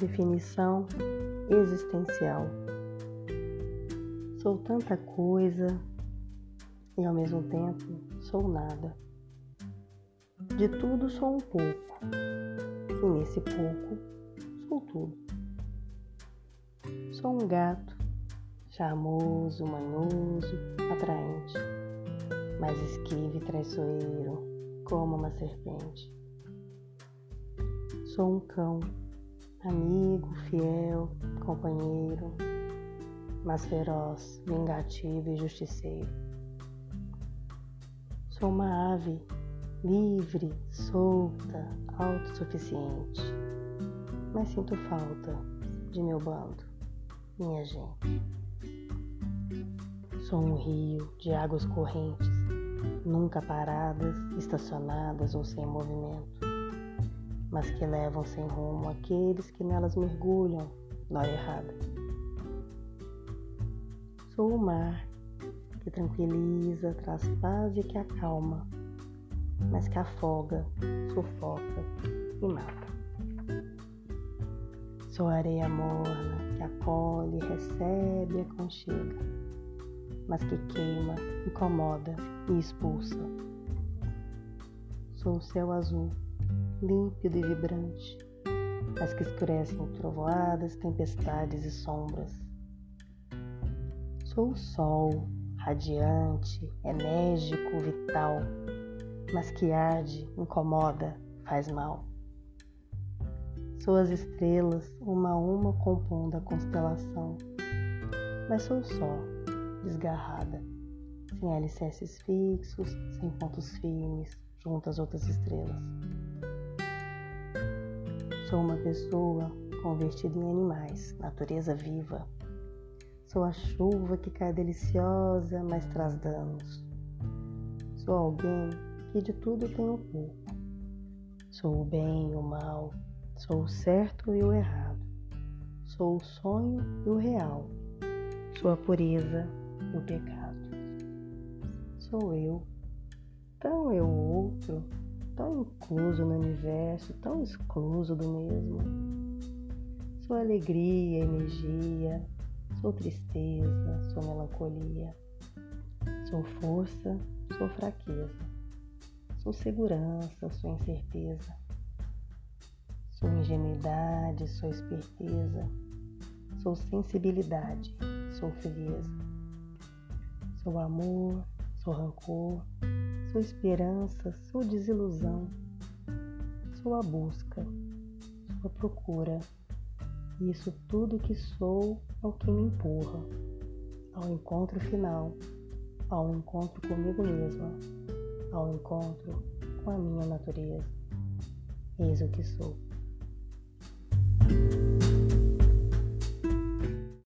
Definição existencial. Sou tanta coisa e ao mesmo tempo sou nada. De tudo sou um pouco, e nesse pouco sou tudo. Sou um gato, charmoso, manhoso, atraente, mas esquivo e traiçoeiro, como uma serpente. Sou um cão, amigo, fiel, companheiro, mas feroz, vingativo e justiceiro. Sou uma ave livre, solta, autossuficiente, mas sinto falta de meu bando, minha gente. Sou um rio de águas correntes, nunca paradas, estacionadas ou sem movimento, mas que levam sem rumo aqueles que nelas mergulham na hora errada. Sou o mar que tranquiliza, traz paz e que acalma mas que afoga, sufoca e mata. Sou areia morna que acolhe, recebe e aconchega, mas que queima, incomoda e expulsa. Sou o céu azul, límpido e vibrante, mas que escurece em trovoadas, tempestades e sombras. Sou o sol, radiante, enérgico, vital, mas que arde, incomoda, faz mal. Sou as estrelas, uma a uma compondo a constelação, mas sou só, desgarrada, sem alicerces fixos, sem pontos firmes, junto às outras estrelas. Sou uma pessoa convertida em animais, natureza viva. Sou a chuva que cai deliciosa, mas traz danos. Sou alguém que de tudo tenho pouco. Sou o bem e o mal, sou o certo e o errado, sou o sonho e o real, sou a pureza e o pecado. Sou eu, tão eu outro, tão incluso no universo, tão excluso do mesmo. Sou alegria, energia, sou tristeza, sou melancolia, sou força, sou fraqueza. Sou segurança, sou incerteza. Sou ingenuidade, sou esperteza. Sou sensibilidade, sou frieza. Sou amor, sou rancor. Sou esperança, sou desilusão. Sou a busca, sou a procura. E isso tudo que sou é o que me empurra ao encontro final, ao encontro comigo mesma ao encontro com a minha natureza. Eis o que sou.